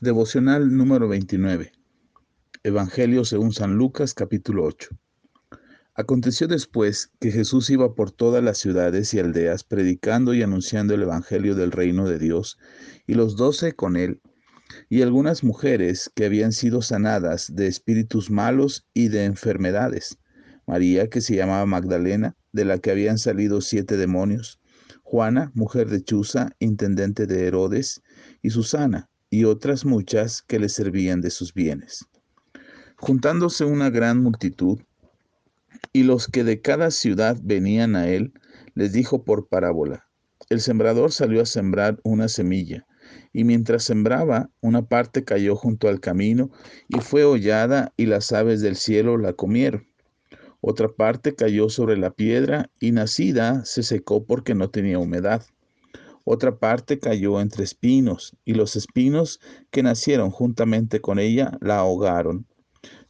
Devocional número 29. Evangelio según San Lucas capítulo 8. Aconteció después que Jesús iba por todas las ciudades y aldeas predicando y anunciando el Evangelio del reino de Dios, y los doce con él, y algunas mujeres que habían sido sanadas de espíritus malos y de enfermedades. María, que se llamaba Magdalena, de la que habían salido siete demonios, Juana, mujer de Chuza, intendente de Herodes, y Susana, y otras muchas que le servían de sus bienes. Juntándose una gran multitud, y los que de cada ciudad venían a él, les dijo por parábola, el sembrador salió a sembrar una semilla, y mientras sembraba, una parte cayó junto al camino, y fue hollada, y las aves del cielo la comieron. Otra parte cayó sobre la piedra, y nacida se secó porque no tenía humedad. Otra parte cayó entre espinos, y los espinos que nacieron juntamente con ella la ahogaron.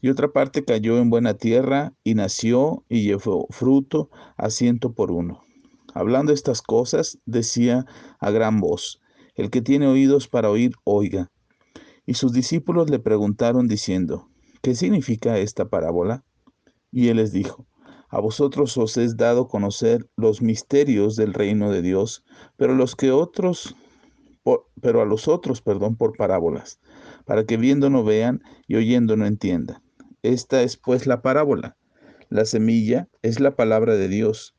Y otra parte cayó en buena tierra, y nació y llevó fruto a ciento por uno. Hablando estas cosas, decía a gran voz, El que tiene oídos para oír, oiga. Y sus discípulos le preguntaron diciendo, ¿qué significa esta parábola? Y él les dijo, a vosotros os es dado conocer los misterios del reino de Dios, pero los que otros pero a los otros, perdón, por parábolas, para que viendo no vean y oyendo no entiendan. Esta es pues la parábola. La semilla es la palabra de Dios.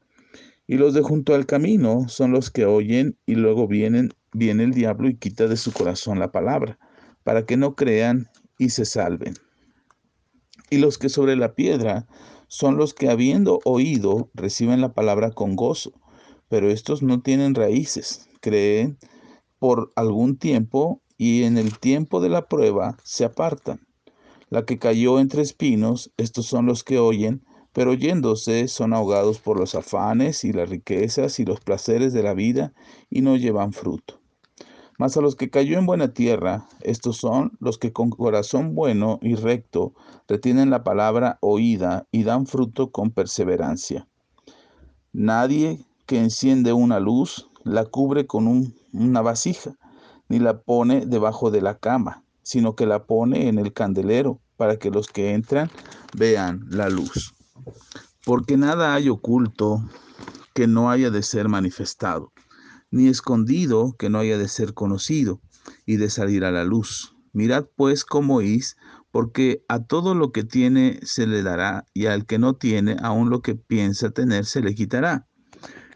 Y los de junto al camino son los que oyen y luego vienen, viene el diablo y quita de su corazón la palabra, para que no crean y se salven. Y los que sobre la piedra son los que habiendo oído reciben la palabra con gozo, pero estos no tienen raíces, creen por algún tiempo y en el tiempo de la prueba se apartan. La que cayó entre espinos, estos son los que oyen, pero oyéndose son ahogados por los afanes y las riquezas y los placeres de la vida y no llevan fruto. Mas a los que cayó en buena tierra, estos son los que con corazón bueno y recto retienen la palabra oída y dan fruto con perseverancia. Nadie que enciende una luz la cubre con una vasija, ni la pone debajo de la cama, sino que la pone en el candelero, para que los que entran vean la luz. Porque nada hay oculto que no haya de ser manifestado ni escondido que no haya de ser conocido y de salir a la luz. Mirad pues cómo oís, porque a todo lo que tiene se le dará, y al que no tiene, aun lo que piensa tener se le quitará.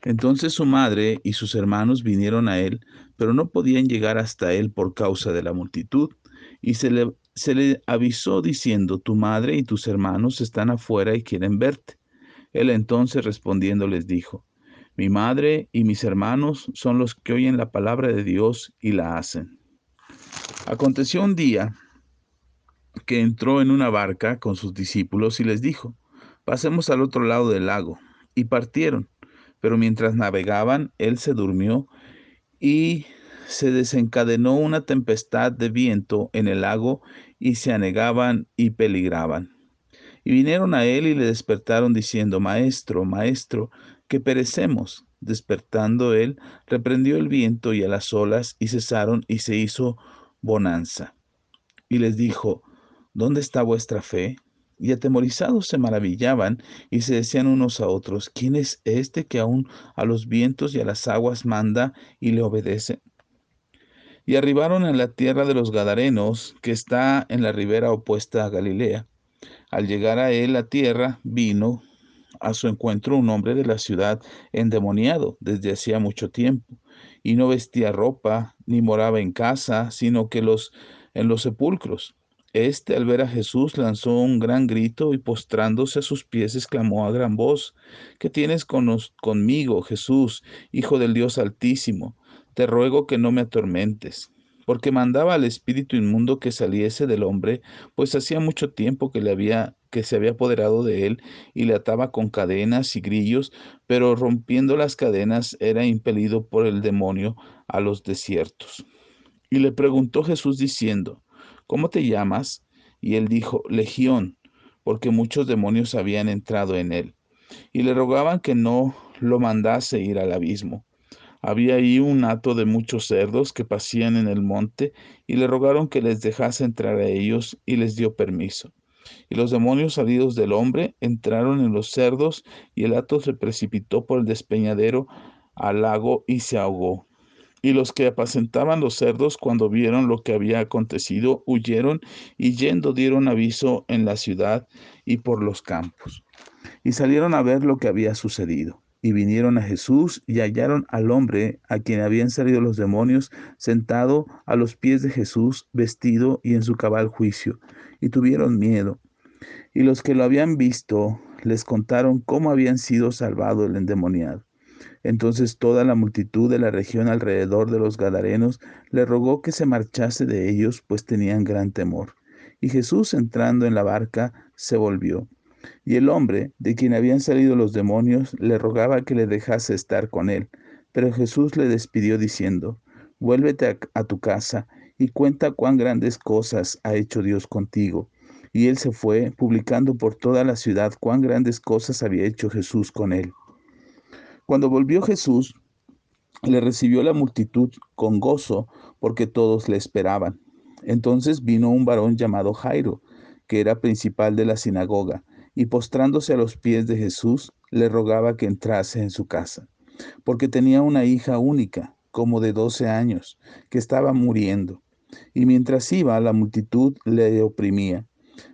Entonces su madre y sus hermanos vinieron a él, pero no podían llegar hasta él por causa de la multitud, y se le avisó diciendo, tu madre y tus hermanos están afuera y quieren verte. Él entonces respondiendo les dijo, mi madre y mis hermanos son los que oyen la palabra de Dios y la hacen. Aconteció un día que entró en una barca con sus discípulos y les dijo, pasemos al otro lado del lago. Y partieron, pero mientras navegaban, él se durmió y se desencadenó una tempestad de viento en el lago y se anegaban y peligraban. Y vinieron a él y le despertaron diciendo, Maestro, Maestro, que perecemos. Despertando él, reprendió el viento y a las olas, y cesaron, y se hizo bonanza. Y les dijo, ¿dónde está vuestra fe? Y atemorizados se maravillaban y se decían unos a otros, ¿quién es este que aún a los vientos y a las aguas manda y le obedece? Y arribaron a la tierra de los Gadarenos, que está en la ribera opuesta a Galilea. Al llegar a él la tierra, vino a su encuentro un hombre de la ciudad endemoniado desde hacía mucho tiempo, y no vestía ropa, ni moraba en casa, sino que los en los sepulcros. Este, al ver a Jesús, lanzó un gran grito y postrándose a sus pies, exclamó a gran voz, ¿qué tienes con conmigo, Jesús, Hijo del Dios Altísimo? Te ruego que no me atormentes porque mandaba al espíritu inmundo que saliese del hombre, pues hacía mucho tiempo que le había que se había apoderado de él y le ataba con cadenas y grillos, pero rompiendo las cadenas era impelido por el demonio a los desiertos. Y le preguntó Jesús diciendo, ¿cómo te llamas? Y él dijo, Legión, porque muchos demonios habían entrado en él. Y le rogaban que no lo mandase ir al abismo. Había ahí un hato de muchos cerdos que pasían en el monte y le rogaron que les dejase entrar a ellos y les dio permiso. Y los demonios salidos del hombre entraron en los cerdos y el hato se precipitó por el despeñadero al lago y se ahogó. Y los que apacentaban los cerdos cuando vieron lo que había acontecido, huyeron y yendo dieron aviso en la ciudad y por los campos. Y salieron a ver lo que había sucedido y vinieron a Jesús y hallaron al hombre a quien habían salido los demonios sentado a los pies de Jesús, vestido y en su cabal juicio, y tuvieron miedo. Y los que lo habían visto les contaron cómo habían sido salvado el endemoniado. Entonces toda la multitud de la región alrededor de los Gadarenos le rogó que se marchase de ellos, pues tenían gran temor. Y Jesús entrando en la barca se volvió y el hombre, de quien habían salido los demonios, le rogaba que le dejase estar con él. Pero Jesús le despidió diciendo, Vuélvete a, tu casa y cuenta cuán grandes cosas ha hecho Dios contigo. Y él se fue, publicando por toda la ciudad cuán grandes cosas había hecho Jesús con él. Cuando volvió Jesús, le recibió la multitud con gozo, porque todos le esperaban. Entonces vino un varón llamado Jairo, que era principal de la sinagoga y postrándose a los pies de Jesús, le rogaba que entrase en su casa, porque tenía una hija única, como de doce años, que estaba muriendo, y mientras iba la multitud le oprimía.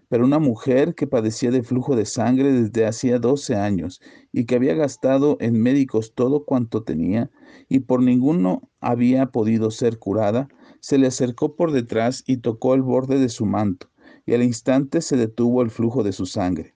Pero una mujer que padecía de flujo de sangre desde hacía doce años y que había gastado en médicos todo cuanto tenía y por ninguno había podido ser curada, se le acercó por detrás y tocó el borde de su manto, y al instante se detuvo el flujo de su sangre.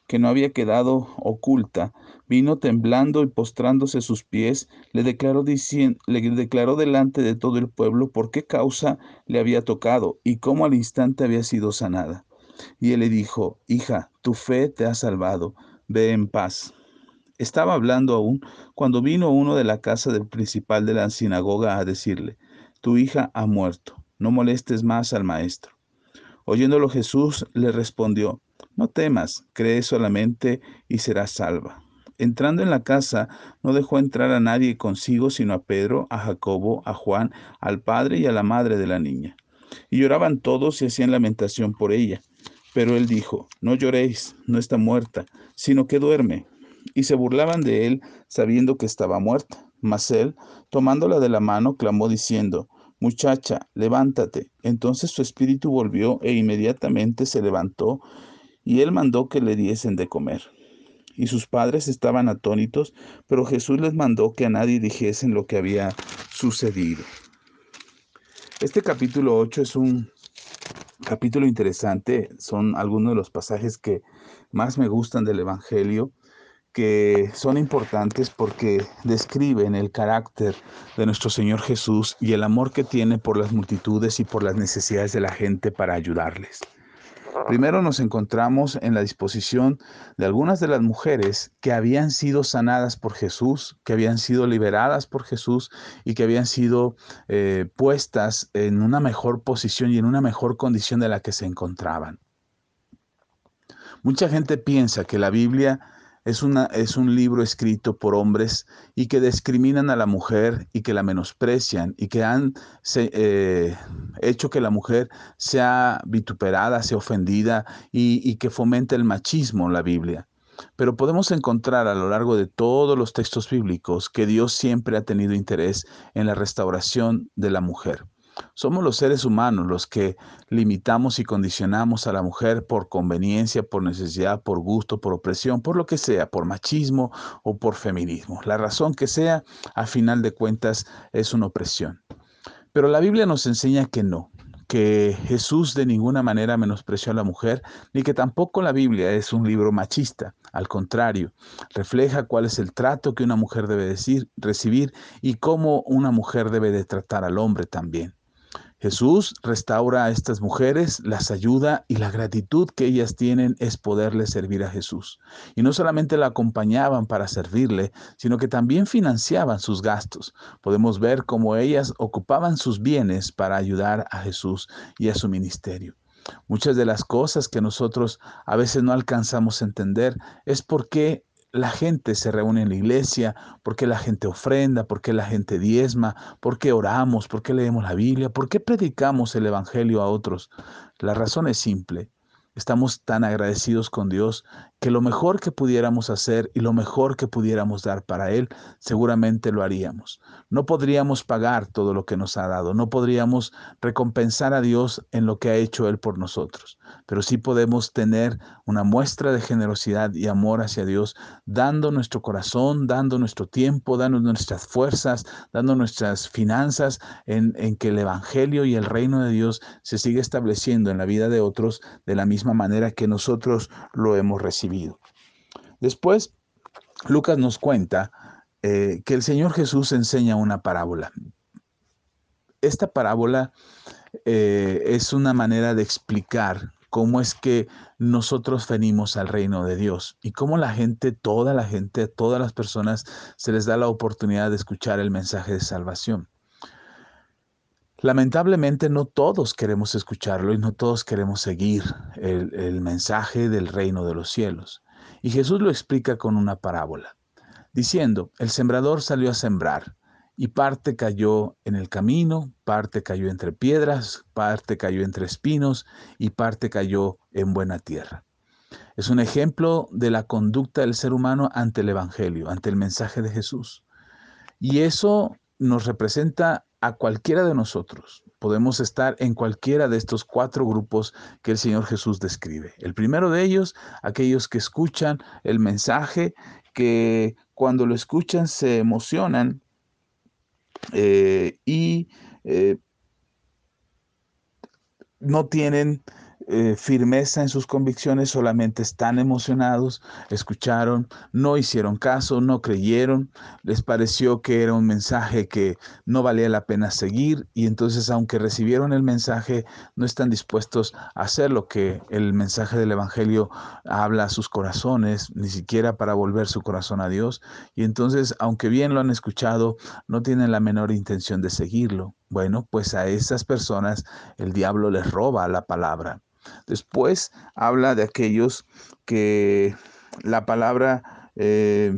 que no había quedado oculta, vino temblando y postrándose sus pies, le declaró, diciendo, le declaró delante de todo el pueblo por qué causa le había tocado y cómo al instante había sido sanada. Y él le dijo, hija, tu fe te ha salvado, ve en paz. Estaba hablando aún cuando vino uno de la casa del principal de la sinagoga a decirle, tu hija ha muerto, no molestes más al maestro. Oyéndolo Jesús le respondió, no temas, cree solamente y serás salva. Entrando en la casa, no dejó entrar a nadie consigo, sino a Pedro, a Jacobo, a Juan, al padre y a la madre de la niña. Y lloraban todos y hacían lamentación por ella. Pero él dijo, no lloréis, no está muerta, sino que duerme. Y se burlaban de él, sabiendo que estaba muerta. Mas él, tomándola de la mano, clamó diciendo, Muchacha, levántate. Entonces su espíritu volvió e inmediatamente se levantó y él mandó que le diesen de comer. Y sus padres estaban atónitos, pero Jesús les mandó que a nadie dijesen lo que había sucedido. Este capítulo 8 es un capítulo interesante, son algunos de los pasajes que más me gustan del Evangelio que son importantes porque describen el carácter de nuestro Señor Jesús y el amor que tiene por las multitudes y por las necesidades de la gente para ayudarles. Primero nos encontramos en la disposición de algunas de las mujeres que habían sido sanadas por Jesús, que habían sido liberadas por Jesús y que habían sido eh, puestas en una mejor posición y en una mejor condición de la que se encontraban. Mucha gente piensa que la Biblia es, una, es un libro escrito por hombres y que discriminan a la mujer y que la menosprecian y que han eh, hecho que la mujer sea vituperada, sea ofendida y, y que fomente el machismo en la Biblia. Pero podemos encontrar a lo largo de todos los textos bíblicos que Dios siempre ha tenido interés en la restauración de la mujer. Somos los seres humanos los que limitamos y condicionamos a la mujer por conveniencia, por necesidad, por gusto, por opresión, por lo que sea, por machismo o por feminismo. La razón que sea, a final de cuentas, es una opresión. Pero la Biblia nos enseña que no, que Jesús de ninguna manera menospreció a la mujer, ni que tampoco la Biblia es un libro machista. Al contrario, refleja cuál es el trato que una mujer debe recibir y cómo una mujer debe de tratar al hombre también. Jesús restaura a estas mujeres, las ayuda y la gratitud que ellas tienen es poderle servir a Jesús. Y no solamente la acompañaban para servirle, sino que también financiaban sus gastos. Podemos ver cómo ellas ocupaban sus bienes para ayudar a Jesús y a su ministerio. Muchas de las cosas que nosotros a veces no alcanzamos a entender es porque la gente se reúne en la iglesia, por qué la gente ofrenda, por qué la gente diezma, por qué oramos, por qué leemos la Biblia, por qué predicamos el Evangelio a otros. La razón es simple. Estamos tan agradecidos con Dios que lo mejor que pudiéramos hacer y lo mejor que pudiéramos dar para Él, seguramente lo haríamos. No podríamos pagar todo lo que nos ha dado, no podríamos recompensar a Dios en lo que ha hecho Él por nosotros, pero sí podemos tener una muestra de generosidad y amor hacia Dios, dando nuestro corazón, dando nuestro tiempo, dando nuestras fuerzas, dando nuestras finanzas en, que el Evangelio y el reino de Dios se sigue estableciendo en la vida de otros de la misma manera que nosotros lo hemos recibido. Después, Lucas nos cuenta eh, que el Señor Jesús enseña una parábola. Esta parábola eh, es una manera de explicar cómo es que nosotros venimos al reino de Dios y cómo la gente, toda la gente, todas las personas se les da la oportunidad de escuchar el mensaje de salvación. Lamentablemente no todos queremos escucharlo y no todos queremos seguir el, mensaje del reino de los cielos. Y Jesús lo explica con una parábola, diciendo, el sembrador salió a sembrar y parte cayó en el camino, parte cayó entre piedras, parte cayó entre espinos y parte cayó en buena tierra. Es un ejemplo de la conducta del ser humano ante el Evangelio, ante el mensaje de Jesús. Y eso nos representa a cualquiera de nosotros. Podemos estar en cualquiera de estos cuatro grupos que el Señor Jesús describe. El primero de ellos, aquellos que escuchan el mensaje, que cuando lo escuchan se emocionan eh, y eh, no tienen eh, firmeza en sus convicciones, solamente están emocionados, escucharon, no hicieron caso, no creyeron, les pareció que era un mensaje que no valía la pena seguir y entonces aunque recibieron el mensaje, no están dispuestos a hacer lo que el mensaje del Evangelio habla a sus corazones, ni siquiera para volver su corazón a Dios. Y entonces, aunque bien lo han escuchado, no tienen la menor intención de seguirlo. Bueno, pues a esas personas el diablo les roba la palabra. Después habla de aquellos que la palabra eh,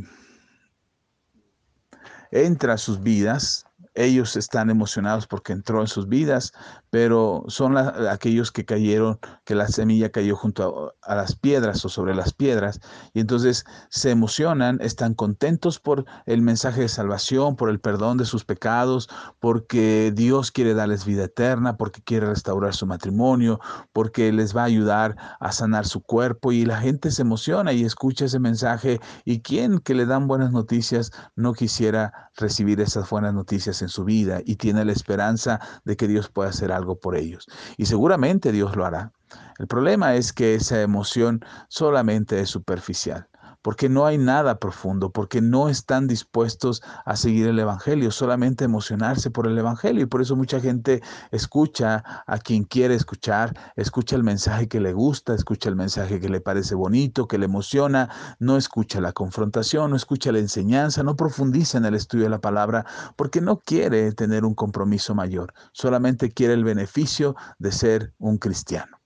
entra a sus vidas ellos están emocionados porque entró en sus vidas, pero son aquellos que cayeron, que la semilla cayó junto a, las piedras o sobre las piedras, y entonces se emocionan, están contentos por el mensaje de salvación, por el perdón de sus pecados, porque Dios quiere darles vida eterna, porque quiere restaurar su matrimonio, porque les va a ayudar a sanar su cuerpo, y la gente se emociona y escucha ese mensaje, y quien que le dan buenas noticias no quisiera recibir esas buenas noticias en su vida y tiene la esperanza de que Dios pueda hacer algo por ellos. Y seguramente Dios lo hará. El problema es que esa emoción solamente es superficial porque no hay nada profundo, porque no están dispuestos a seguir el Evangelio, solamente emocionarse por el Evangelio. Y por eso mucha gente escucha a quien quiere escuchar, escucha el mensaje que le gusta, escucha el mensaje que le parece bonito, que le emociona, no escucha la confrontación, no escucha la enseñanza, no profundiza en el estudio de la palabra, porque no quiere tener un compromiso mayor, solamente quiere el beneficio de ser un cristiano.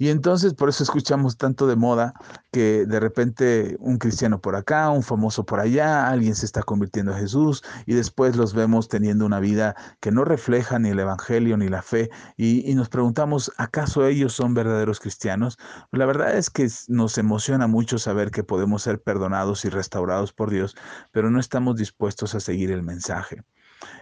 Y entonces por eso escuchamos tanto de moda que de repente un cristiano por acá, un famoso por allá, alguien se está convirtiendo a Jesús y después los vemos teniendo una vida que no refleja ni el Evangelio ni la fe y, y nos preguntamos, ¿acaso ellos son verdaderos cristianos? La verdad es que nos emociona mucho saber que podemos ser perdonados y restaurados por Dios, pero no estamos dispuestos a seguir el mensaje.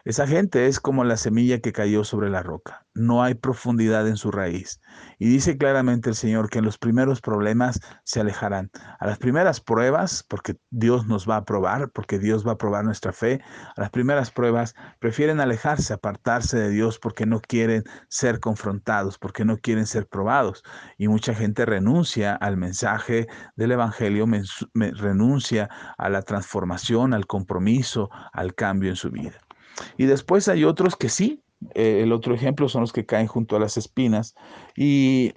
Esa gente es como la semilla que cayó sobre la roca. No hay profundidad en su raíz. Y dice claramente el Señor que en los primeros problemas se alejarán. A las primeras pruebas, porque Dios nos va a probar, porque Dios va a probar nuestra fe, a las primeras pruebas prefieren alejarse, apartarse de Dios porque no quieren ser confrontados, porque no quieren ser probados. Y mucha gente renuncia al mensaje del Evangelio, renuncia a la transformación, al compromiso, al cambio en su vida. Y después hay otros que sí, Eh, el otro ejemplo son los que caen junto a las espinas y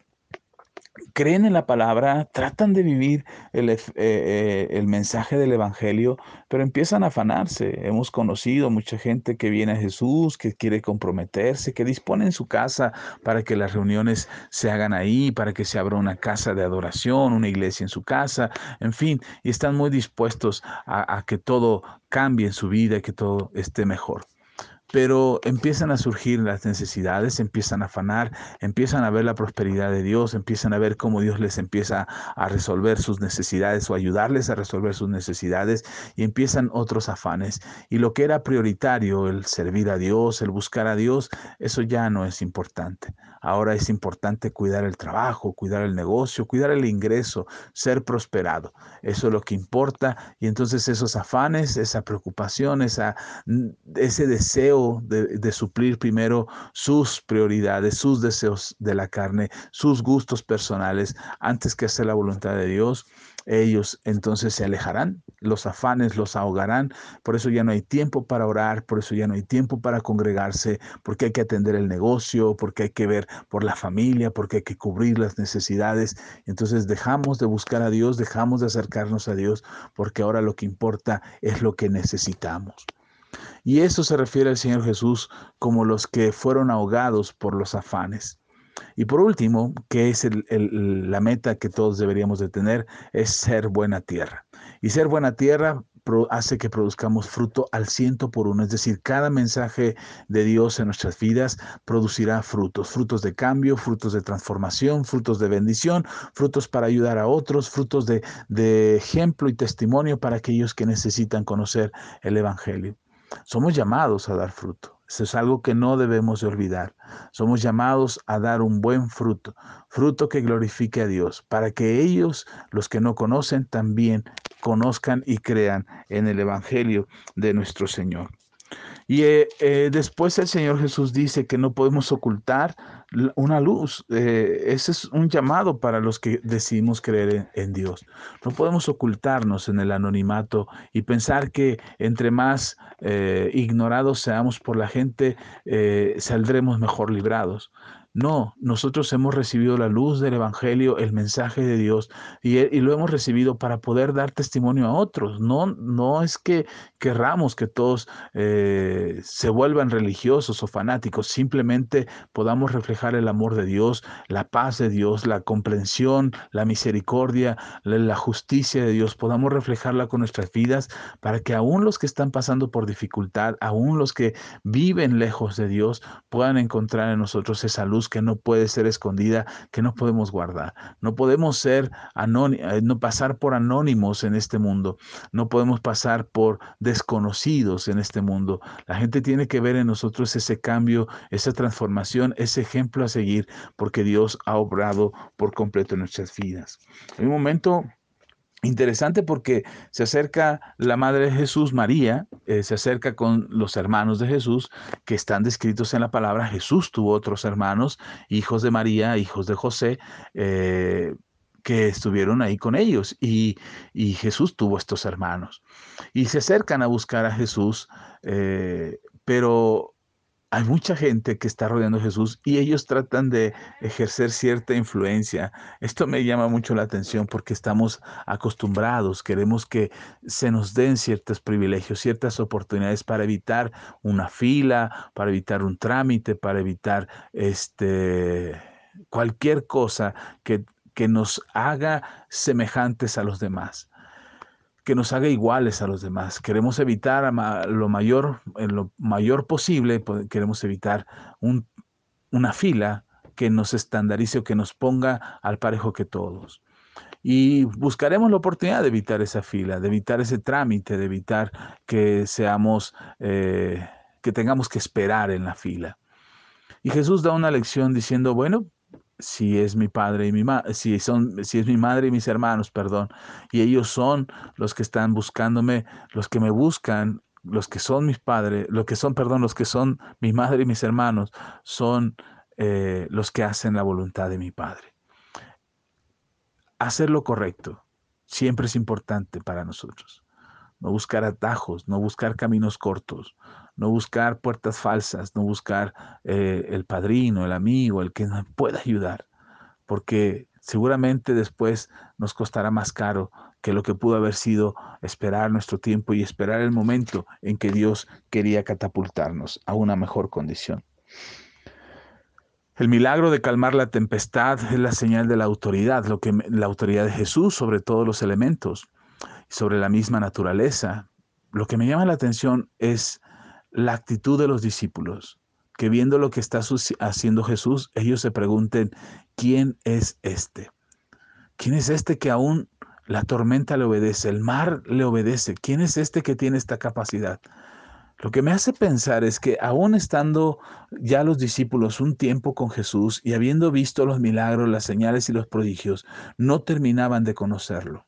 creen en la palabra, tratan de vivir el, eh, eh, el, mensaje del Evangelio, pero empiezan a afanarse. Hemos conocido mucha gente que viene a Jesús, que quiere comprometerse, que dispone en su casa para que las reuniones se hagan ahí, para que se abra una casa de adoración, una iglesia en su casa, en fin, y están muy dispuestos a, a que todo cambie en su vida y que todo esté mejor pero empiezan a surgir las necesidades, empiezan a afanar, empiezan a ver la prosperidad de Dios, empiezan a ver cómo Dios les empieza a resolver sus necesidades o ayudarles a resolver sus necesidades y empiezan otros afanes. Y lo que era prioritario, el servir a Dios, el buscar a Dios, eso ya no es importante. Ahora es importante cuidar el trabajo, cuidar el negocio, cuidar el ingreso, ser prosperado. Eso es lo que importa. Y entonces esos afanes, esa preocupación, esa, ese deseo de, de suplir primero sus prioridades, sus deseos de la carne, sus gustos personales, antes que hacer la voluntad de Dios, ellos entonces se alejarán, los afanes los ahogarán, por eso ya no hay tiempo para orar, por eso ya no hay tiempo para congregarse, porque hay que atender el negocio, porque hay que ver por la familia, porque hay que cubrir las necesidades. Entonces dejamos de buscar a Dios, dejamos de acercarnos a Dios, porque ahora lo que importa es lo que necesitamos. Y eso se refiere al Señor Jesús como los que fueron ahogados por los afanes. Y por último, que es la meta que todos deberíamos de tener, es ser buena tierra. Y ser buena tierra hace que produzcamos fruto al ciento por uno. Es decir, cada mensaje de Dios en nuestras vidas producirá frutos, frutos de cambio, frutos de transformación, frutos de bendición, frutos para ayudar a otros, frutos de ejemplo y testimonio para aquellos que necesitan conocer el Evangelio. Somos llamados a dar fruto. Eso es algo que no debemos de olvidar. Somos llamados a dar un buen fruto, fruto que glorifique a Dios, para que ellos, los que no conocen, también conozcan y crean en el Evangelio de nuestro Señor. Y eh, eh, después el Señor Jesús dice que no podemos ocultar una luz. Eh, ese es un llamado para los que decidimos creer en, Dios. No podemos ocultarnos en el anonimato y pensar que entre más ignorados seamos por la gente, saldremos mejor librados. No, nosotros hemos recibido la luz del Evangelio, el mensaje de Dios, y, lo hemos recibido para poder dar testimonio a otros. No, no es que querramos que todos eh, se vuelvan religiosos o fanáticos, simplemente podamos reflejar el amor de Dios, la paz de Dios, la comprensión, la misericordia, la, la justicia de Dios, podamos reflejarla con nuestras vidas para que aún los que están pasando por dificultad, aún los que viven lejos de Dios, puedan encontrar en nosotros esa luz que no puede ser escondida, que no podemos guardar. No podemos ser eh, no pasar por anónimos en este mundo. No podemos pasar por desconocidos en este mundo. La gente tiene que ver en nosotros ese cambio, esa transformación, ese ejemplo a seguir, porque Dios ha obrado por completo en nuestras vidas. En un momento Interesante porque se acerca la Madre de Jesús, María, eh, se acerca con los hermanos de Jesús que están descritos en la palabra. Jesús tuvo otros hermanos, hijos de María, hijos de José, eh, que estuvieron ahí con ellos. Y, Jesús tuvo estos hermanos. Y se acercan a buscar a Jesús, eh, pero hay mucha gente que está rodeando a Jesús y ellos tratan de ejercer cierta influencia. Esto me llama mucho la atención porque estamos acostumbrados, queremos que se nos den ciertos privilegios, ciertas oportunidades para evitar una fila, para evitar un trámite, para evitar este, cualquier cosa que, que nos haga semejantes a los demás que nos haga iguales a los demás. Queremos evitar lo mayor, en lo mayor posible, queremos evitar una fila que nos estandarice o que nos ponga al parejo que todos. Y buscaremos la oportunidad de evitar esa fila, de evitar ese trámite, de evitar que seamos, eh, que tengamos que esperar en la fila. Y Jesús da una lección diciendo, bueno, si es mi padre y mi madre, si son, si es mi madre y mis hermanos, perdón, y ellos son los que están buscándome, los que me buscan, los que son mis padres, los que son, perdón, los que son mi madre y mis hermanos, son eh, los que hacen la voluntad de mi padre. Hacer lo correcto siempre es importante para nosotros. no buscar atajos, no buscar caminos cortos, no buscar puertas falsas, no buscar eh, el padrino, el amigo, el que nos pueda ayudar, porque seguramente después nos costará más caro que lo que pudo haber sido esperar nuestro tiempo y esperar el momento en que Dios quería catapultarnos a una mejor condición. El milagro de calmar la tempestad es la señal de la autoridad, lo que la autoridad de Jesús sobre todos los elementos sobre la misma naturaleza. Lo que me llama la atención es la actitud de los discípulos, que viendo lo que está haciendo Jesús, ellos se pregunten, ¿quién es este? ¿Quién es este que aún la tormenta le obedece, el mar le obedece. ¿Quién es este que tiene esta capacidad? Lo que me hace pensar es que aún estando ya los discípulos un tiempo con Jesús y habiendo visto los milagros, las señales y los prodigios, no terminaban de conocerlo.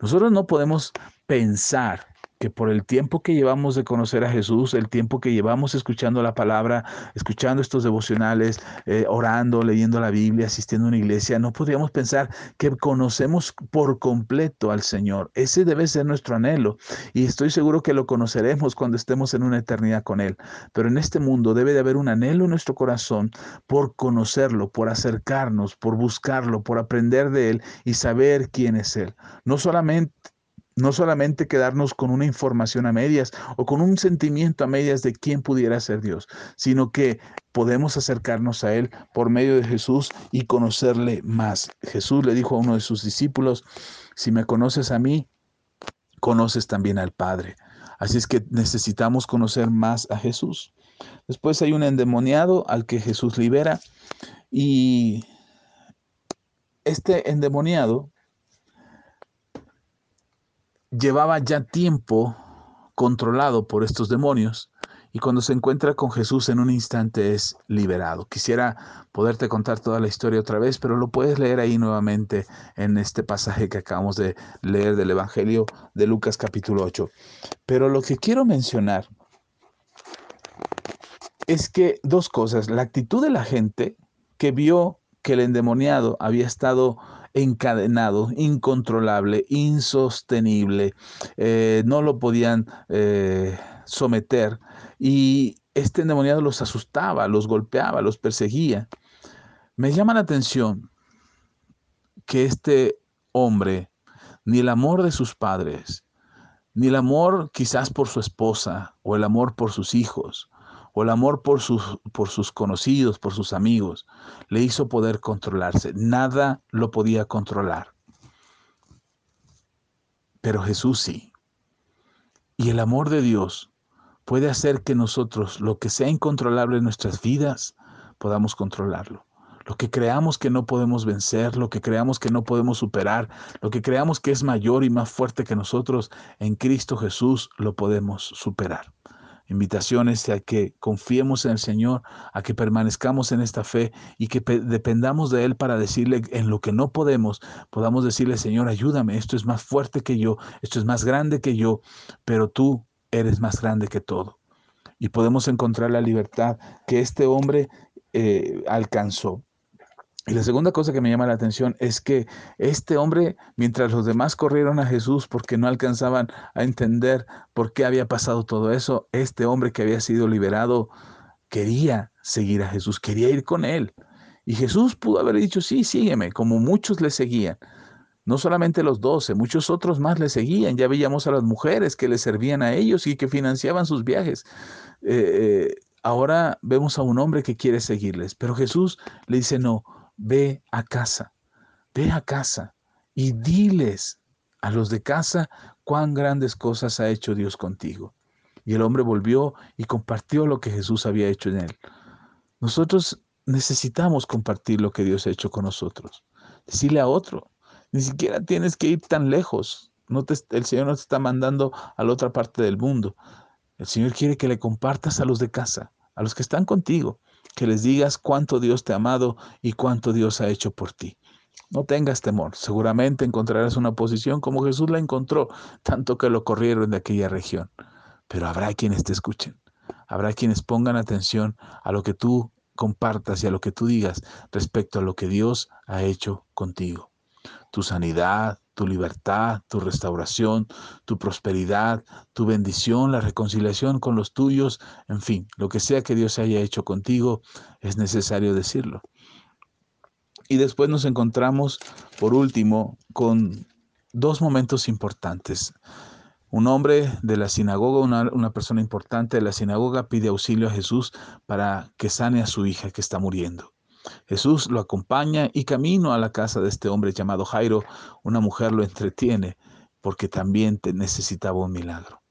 Nosotros no podemos pensar que por el tiempo que llevamos de conocer a Jesús, el tiempo que llevamos escuchando la palabra, escuchando estos devocionales, eh, orando, leyendo la Biblia, asistiendo a una iglesia, no podríamos pensar que conocemos por completo al Señor. Ese debe ser nuestro anhelo y estoy seguro que lo conoceremos cuando estemos en una eternidad con Él. Pero en este mundo debe de haber un anhelo en nuestro corazón por conocerlo, por acercarnos, por buscarlo, por aprender de Él y saber quién es Él. No solamente no solamente quedarnos con una información a medias o con un sentimiento a medias de quién pudiera ser Dios, sino que podemos acercarnos a Él por medio de Jesús y conocerle más. Jesús le dijo a uno de sus discípulos, si me conoces a mí, conoces también al Padre. Así es que necesitamos conocer más a Jesús. Después hay un endemoniado al que Jesús libera y este endemoniado llevaba ya tiempo controlado por estos demonios y cuando se encuentra con Jesús en un instante es liberado. Quisiera poderte contar toda la historia otra vez, pero lo puedes leer ahí nuevamente en este pasaje que acabamos de leer del Evangelio de Lucas capítulo 8. Pero lo que quiero mencionar es que dos cosas, la actitud de la gente que vio que el endemoniado había estado encadenado, incontrolable, insostenible, eh, no lo podían eh, someter y este endemoniado los asustaba, los golpeaba, los perseguía. Me llama la atención que este hombre, ni el amor de sus padres, ni el amor quizás por su esposa o el amor por sus hijos, o el amor por sus, por sus conocidos, por sus amigos, le hizo poder controlarse. Nada lo podía controlar. Pero Jesús sí. Y el amor de Dios puede hacer que nosotros, lo que sea incontrolable en nuestras vidas, podamos controlarlo. Lo que creamos que no podemos vencer, lo que creamos que no podemos superar, lo que creamos que es mayor y más fuerte que nosotros, en Cristo Jesús lo podemos superar invitaciones a que confiemos en el Señor, a que permanezcamos en esta fe y que dependamos de Él para decirle en lo que no podemos, podamos decirle, Señor, ayúdame, esto es más fuerte que yo, esto es más grande que yo, pero tú eres más grande que todo. Y podemos encontrar la libertad que este hombre eh, alcanzó. Y la segunda cosa que me llama la atención es que este hombre, mientras los demás corrieron a Jesús porque no alcanzaban a entender por qué había pasado todo eso, este hombre que había sido liberado quería seguir a Jesús, quería ir con él. Y Jesús pudo haber dicho, sí, sígueme, como muchos le seguían. No solamente los doce, muchos otros más le seguían. Ya veíamos a las mujeres que le servían a ellos y que financiaban sus viajes. Eh, eh, ahora vemos a un hombre que quiere seguirles, pero Jesús le dice, no, ve a casa, ve a casa y diles a los de casa cuán grandes cosas ha hecho Dios contigo. Y el hombre volvió y compartió lo que Jesús había hecho en él. Nosotros necesitamos compartir lo que Dios ha hecho con nosotros. Decirle a otro. Ni siquiera tienes que ir tan lejos. El Señor no te está mandando a la otra parte del mundo. El Señor quiere que le compartas a los de casa, a los que están contigo que les digas cuánto Dios te ha amado y cuánto Dios ha hecho por ti. No tengas temor, seguramente encontrarás una posición como Jesús la encontró, tanto que lo corrieron de aquella región. Pero habrá quienes te escuchen, habrá quienes pongan atención a lo que tú compartas y a lo que tú digas respecto a lo que Dios ha hecho contigo. Tu sanidad, tu libertad, tu restauración, tu prosperidad, tu bendición, la reconciliación con los tuyos, en fin, lo que sea que Dios haya hecho contigo, es necesario decirlo. Y después nos encontramos, por último, con dos momentos importantes. Un hombre de la sinagoga, una, persona importante de la sinagoga, pide auxilio a Jesús para que sane a su hija que está muriendo. Jesús lo acompaña y camino a la casa de este hombre llamado Jairo, una mujer lo entretiene porque también necesitaba un milagro.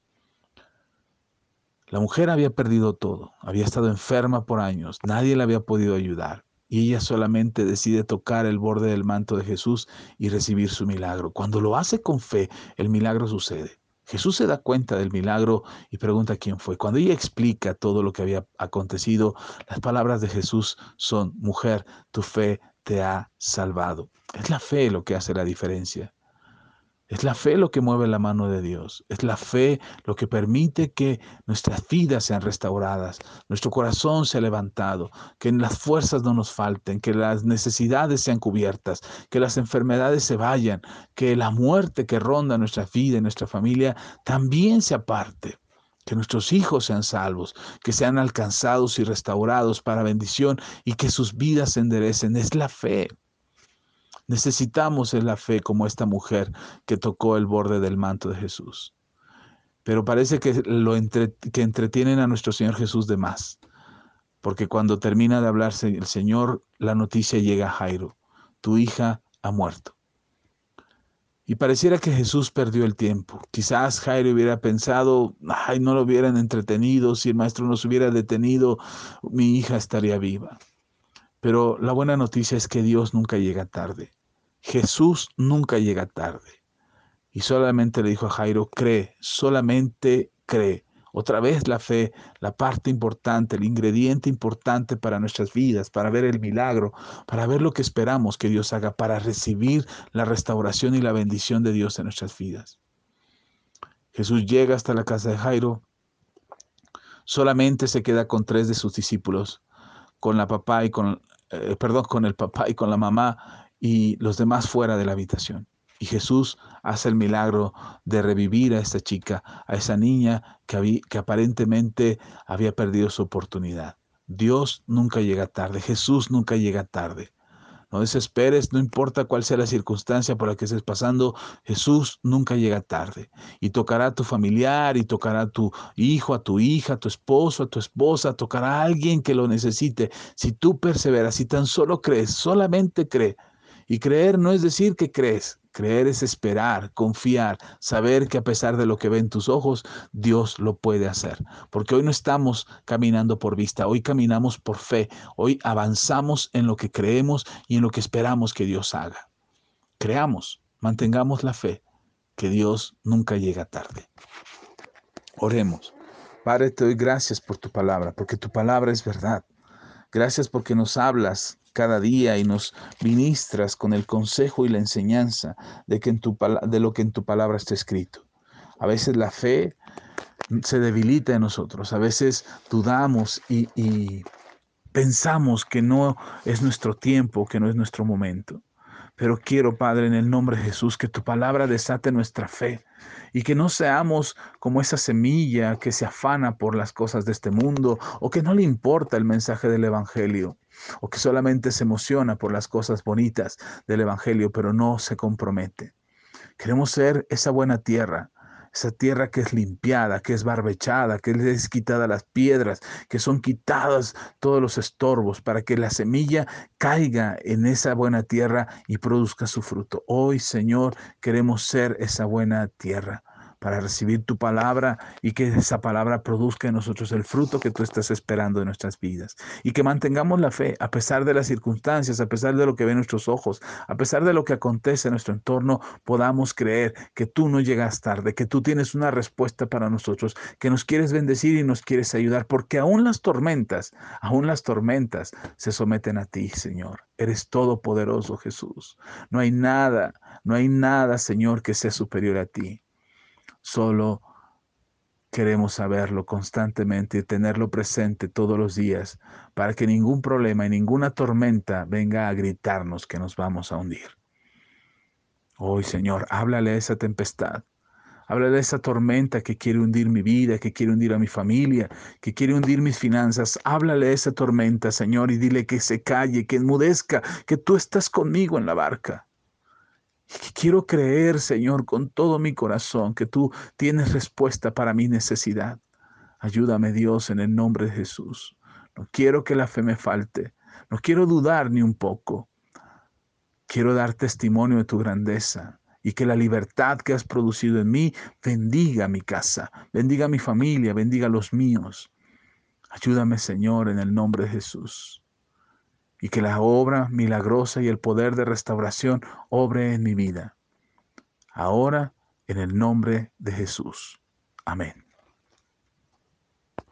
La mujer había perdido todo, había estado enferma por años, nadie la había podido ayudar y ella solamente decide tocar el borde del manto de Jesús y recibir su milagro. Cuando lo hace con fe, el milagro sucede. Jesús se da cuenta del milagro y pregunta quién fue. Cuando ella explica todo lo que había acontecido, las palabras de Jesús son, mujer, tu fe te ha salvado. Es la fe lo que hace la diferencia. Es la fe lo que mueve la mano de Dios. Es la fe lo que permite que nuestras vidas sean restauradas, nuestro corazón sea levantado, que las fuerzas no nos falten, que las necesidades sean cubiertas, que las enfermedades se vayan, que la muerte que ronda nuestra vida y nuestra familia también se aparte. Que nuestros hijos sean salvos, que sean alcanzados y restaurados para bendición y que sus vidas se enderecen. Es la fe. Necesitamos la fe como esta mujer que tocó el borde del manto de Jesús. Pero parece que, lo que entretienen a nuestro Señor Jesús de más. Porque cuando termina de hablarse el Señor, la noticia llega a Jairo. Tu hija ha muerto. Y pareciera que Jesús perdió el tiempo. Quizás Jairo hubiera pensado, ay, no lo hubieran entretenido, si el maestro nos hubiera detenido, mi hija estaría viva. Pero la buena noticia es que Dios nunca llega tarde. Jesús nunca llega tarde. Y solamente le dijo a Jairo, cree, solamente cree. Otra vez la fe, la parte importante, el ingrediente importante para nuestras vidas, para ver el milagro, para ver lo que esperamos que Dios haga, para recibir la restauración y la bendición de Dios en nuestras vidas. Jesús llega hasta la casa de Jairo, solamente se queda con tres de sus discípulos, con la papá y con, eh, perdón, con el papá y con la mamá y los demás fuera de la habitación. Y Jesús hace el milagro de revivir a esta chica, a esa niña que, que aparentemente había perdido su oportunidad. Dios nunca llega tarde, Jesús nunca llega tarde. No desesperes, no importa cuál sea la circunstancia por la que estés pasando, Jesús nunca llega tarde. Y tocará a tu familiar, y tocará a tu hijo, a tu hija, a tu esposo, a tu esposa, tocará a alguien que lo necesite. Si tú perseveras, si tan solo crees, solamente cree, y creer no es decir que crees, creer es esperar, confiar, saber que a pesar de lo que ven tus ojos, Dios lo puede hacer. Porque hoy no estamos caminando por vista, hoy caminamos por fe, hoy avanzamos en lo que creemos y en lo que esperamos que Dios haga. Creamos, mantengamos la fe, que Dios nunca llega tarde. Oremos. Padre, te doy gracias por tu palabra, porque tu palabra es verdad. Gracias porque nos hablas cada día y nos ministras con el consejo y la enseñanza de, que en tu, de lo que en tu palabra está escrito. A veces la fe se debilita en nosotros, a veces dudamos y, y pensamos que no es nuestro tiempo, que no es nuestro momento. Pero quiero, Padre, en el nombre de Jesús, que tu palabra desate nuestra fe y que no seamos como esa semilla que se afana por las cosas de este mundo o que no le importa el mensaje del Evangelio o que solamente se emociona por las cosas bonitas del Evangelio, pero no se compromete. Queremos ser esa buena tierra, esa tierra que es limpiada, que es barbechada, que es quitada las piedras, que son quitadas todos los estorbos para que la semilla caiga en esa buena tierra y produzca su fruto. Hoy, Señor, queremos ser esa buena tierra para recibir tu palabra y que esa palabra produzca en nosotros el fruto que tú estás esperando en nuestras vidas. Y que mantengamos la fe a pesar de las circunstancias, a pesar de lo que ven nuestros ojos, a pesar de lo que acontece en nuestro entorno, podamos creer que tú no llegas tarde, que tú tienes una respuesta para nosotros, que nos quieres bendecir y nos quieres ayudar, porque aún las tormentas, aún las tormentas se someten a ti, Señor. Eres todopoderoso, Jesús. No hay nada, no hay nada, Señor, que sea superior a ti. Solo queremos saberlo constantemente y tenerlo presente todos los días para que ningún problema y ninguna tormenta venga a gritarnos que nos vamos a hundir. Hoy, Señor, háblale a esa tempestad. Háblale a esa tormenta que quiere hundir mi vida, que quiere hundir a mi familia, que quiere hundir mis finanzas. Háblale a esa tormenta, Señor, y dile que se calle, que enmudezca, que tú estás conmigo en la barca. Quiero creer, Señor, con todo mi corazón, que tú tienes respuesta para mi necesidad. Ayúdame, Dios, en el nombre de Jesús. No quiero que la fe me falte. No quiero dudar ni un poco. Quiero dar testimonio de tu grandeza y que la libertad que has producido en mí bendiga mi casa, bendiga mi familia, bendiga a los míos. Ayúdame, Señor, en el nombre de Jesús. Y que la obra milagrosa y el poder de restauración obre en mi vida. Ahora, en el nombre de Jesús. Amén.